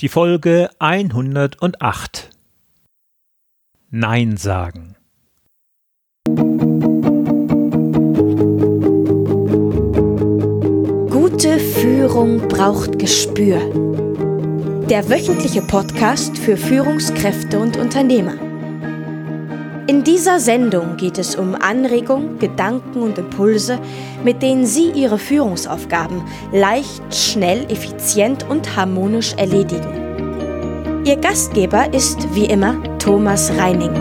Die Folge 108 Nein sagen. Gute Führung braucht Gespür. Der wöchentliche Podcast für Führungskräfte und Unternehmer. In dieser Sendung geht es um Anregungen, Gedanken und Impulse, mit denen Sie Ihre Führungsaufgaben leicht, schnell, effizient und harmonisch erledigen. Ihr Gastgeber ist wie immer Thomas Reining.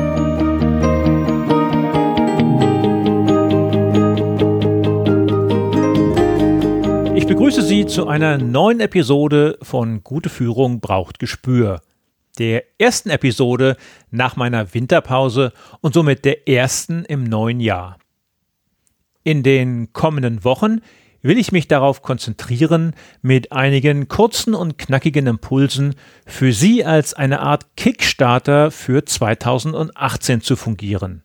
Ich begrüße Sie zu einer neuen Episode von Gute Führung braucht Gespür der ersten Episode nach meiner Winterpause und somit der ersten im neuen Jahr. In den kommenden Wochen will ich mich darauf konzentrieren, mit einigen kurzen und knackigen Impulsen für Sie als eine Art Kickstarter für 2018 zu fungieren.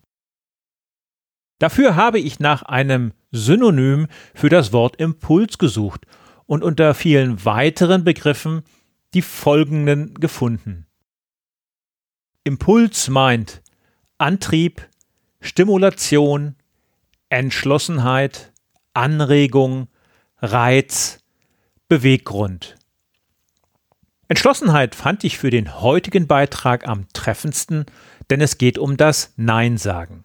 Dafür habe ich nach einem Synonym für das Wort Impuls gesucht und unter vielen weiteren Begriffen die folgenden gefunden. Impuls meint Antrieb, Stimulation, Entschlossenheit, Anregung, Reiz, Beweggrund. Entschlossenheit fand ich für den heutigen Beitrag am treffendsten, denn es geht um das Nein sagen.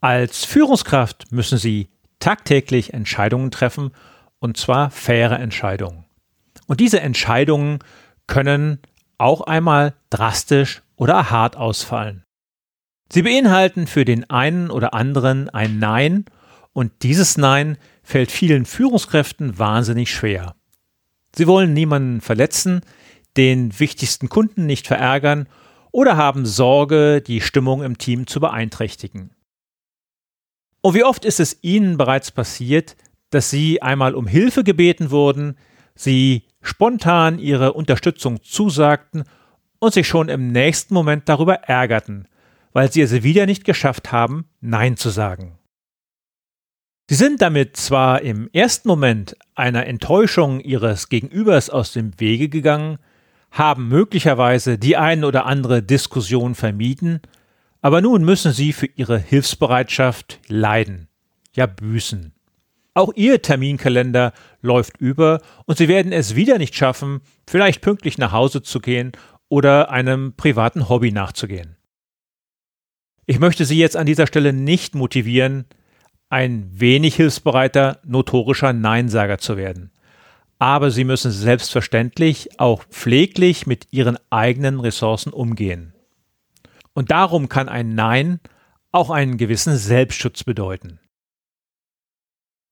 Als Führungskraft müssen Sie tagtäglich Entscheidungen treffen, und zwar faire Entscheidungen. Und diese Entscheidungen können auch einmal drastisch oder hart ausfallen. Sie beinhalten für den einen oder anderen ein Nein und dieses Nein fällt vielen Führungskräften wahnsinnig schwer. Sie wollen niemanden verletzen, den wichtigsten Kunden nicht verärgern oder haben Sorge, die Stimmung im Team zu beeinträchtigen. Und wie oft ist es Ihnen bereits passiert, dass Sie einmal um Hilfe gebeten wurden, Sie spontan Ihre Unterstützung zusagten und sich schon im nächsten Moment darüber ärgerten, weil sie es wieder nicht geschafft haben, Nein zu sagen. Sie sind damit zwar im ersten Moment einer Enttäuschung ihres Gegenübers aus dem Wege gegangen, haben möglicherweise die ein oder andere Diskussion vermieden, aber nun müssen sie für ihre Hilfsbereitschaft leiden, ja büßen. Auch ihr Terminkalender läuft über und sie werden es wieder nicht schaffen, vielleicht pünktlich nach Hause zu gehen oder einem privaten Hobby nachzugehen. Ich möchte Sie jetzt an dieser Stelle nicht motivieren, ein wenig hilfsbereiter, notorischer Neinsager zu werden. Aber Sie müssen selbstverständlich auch pfleglich mit Ihren eigenen Ressourcen umgehen. Und darum kann ein Nein auch einen gewissen Selbstschutz bedeuten.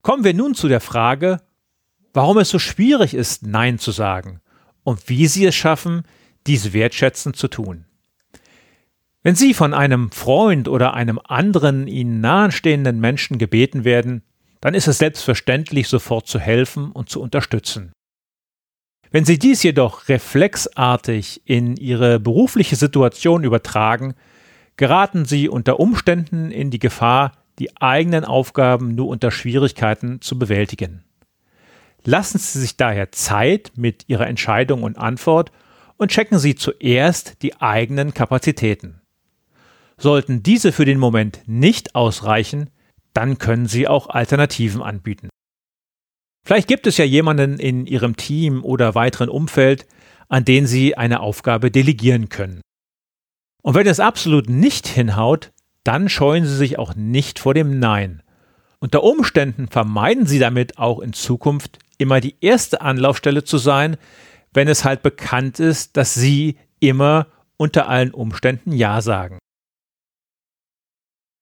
Kommen wir nun zu der Frage, warum es so schwierig ist, Nein zu sagen und wie Sie es schaffen, dies wertschätzend zu tun. Wenn Sie von einem Freund oder einem anderen Ihnen nahestehenden Menschen gebeten werden, dann ist es selbstverständlich, sofort zu helfen und zu unterstützen. Wenn Sie dies jedoch reflexartig in Ihre berufliche Situation übertragen, geraten Sie unter Umständen in die Gefahr, die eigenen Aufgaben nur unter Schwierigkeiten zu bewältigen. Lassen Sie sich daher Zeit mit Ihrer Entscheidung und Antwort und checken Sie zuerst die eigenen Kapazitäten. Sollten diese für den Moment nicht ausreichen, dann können Sie auch Alternativen anbieten. Vielleicht gibt es ja jemanden in Ihrem Team oder weiteren Umfeld, an den Sie eine Aufgabe delegieren können. Und wenn es absolut nicht hinhaut, dann scheuen Sie sich auch nicht vor dem Nein. Unter Umständen vermeiden Sie damit auch in Zukunft immer die erste Anlaufstelle zu sein, wenn es halt bekannt ist, dass sie immer unter allen Umständen Ja sagen.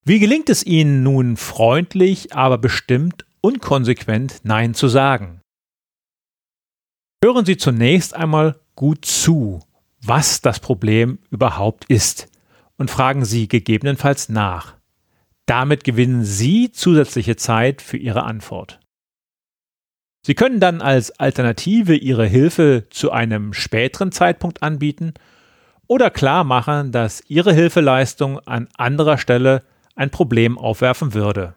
Wie gelingt es Ihnen nun freundlich, aber bestimmt unkonsequent Nein zu sagen? Hören Sie zunächst einmal gut zu, was das Problem überhaupt ist, und fragen Sie gegebenenfalls nach. Damit gewinnen Sie zusätzliche Zeit für Ihre Antwort. Sie können dann als Alternative Ihre Hilfe zu einem späteren Zeitpunkt anbieten oder klar machen, dass Ihre Hilfeleistung an anderer Stelle ein Problem aufwerfen würde.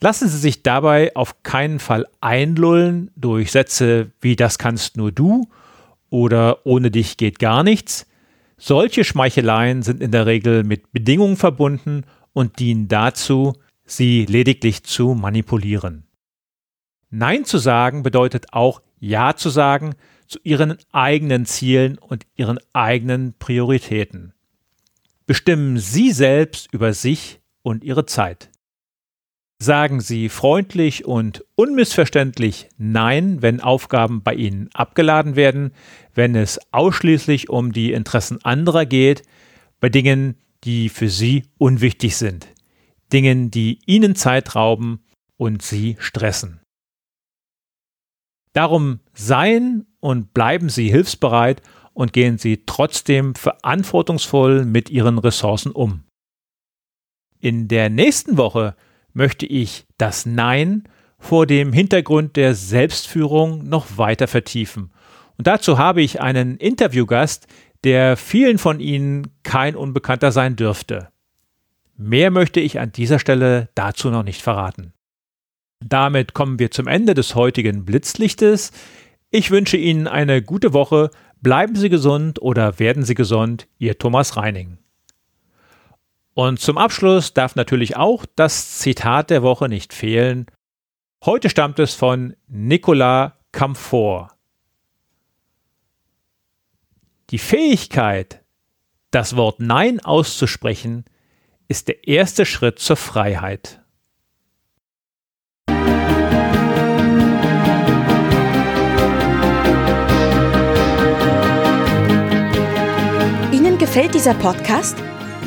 Lassen Sie sich dabei auf keinen Fall einlullen durch Sätze wie das kannst nur du oder ohne dich geht gar nichts. Solche Schmeicheleien sind in der Regel mit Bedingungen verbunden und dienen dazu, sie lediglich zu manipulieren. Nein zu sagen bedeutet auch Ja zu sagen zu ihren eigenen Zielen und ihren eigenen Prioritäten. Bestimmen Sie selbst über sich und Ihre Zeit. Sagen Sie freundlich und unmissverständlich Nein, wenn Aufgaben bei Ihnen abgeladen werden, wenn es ausschließlich um die Interessen anderer geht, bei Dingen, die für Sie unwichtig sind, Dingen, die Ihnen Zeit rauben und Sie stressen. Darum seien und bleiben Sie hilfsbereit und gehen Sie trotzdem verantwortungsvoll mit Ihren Ressourcen um. In der nächsten Woche möchte ich das Nein vor dem Hintergrund der Selbstführung noch weiter vertiefen. Und dazu habe ich einen Interviewgast, der vielen von Ihnen kein Unbekannter sein dürfte. Mehr möchte ich an dieser Stelle dazu noch nicht verraten. Damit kommen wir zum Ende des heutigen Blitzlichtes. Ich wünsche Ihnen eine gute Woche, bleiben Sie gesund oder werden Sie gesund, Ihr Thomas Reining. Und zum Abschluss darf natürlich auch das Zitat der Woche nicht fehlen. Heute stammt es von Nicolas Camfort. Die Fähigkeit, das Wort Nein auszusprechen, ist der erste Schritt zur Freiheit. gefällt dieser Podcast?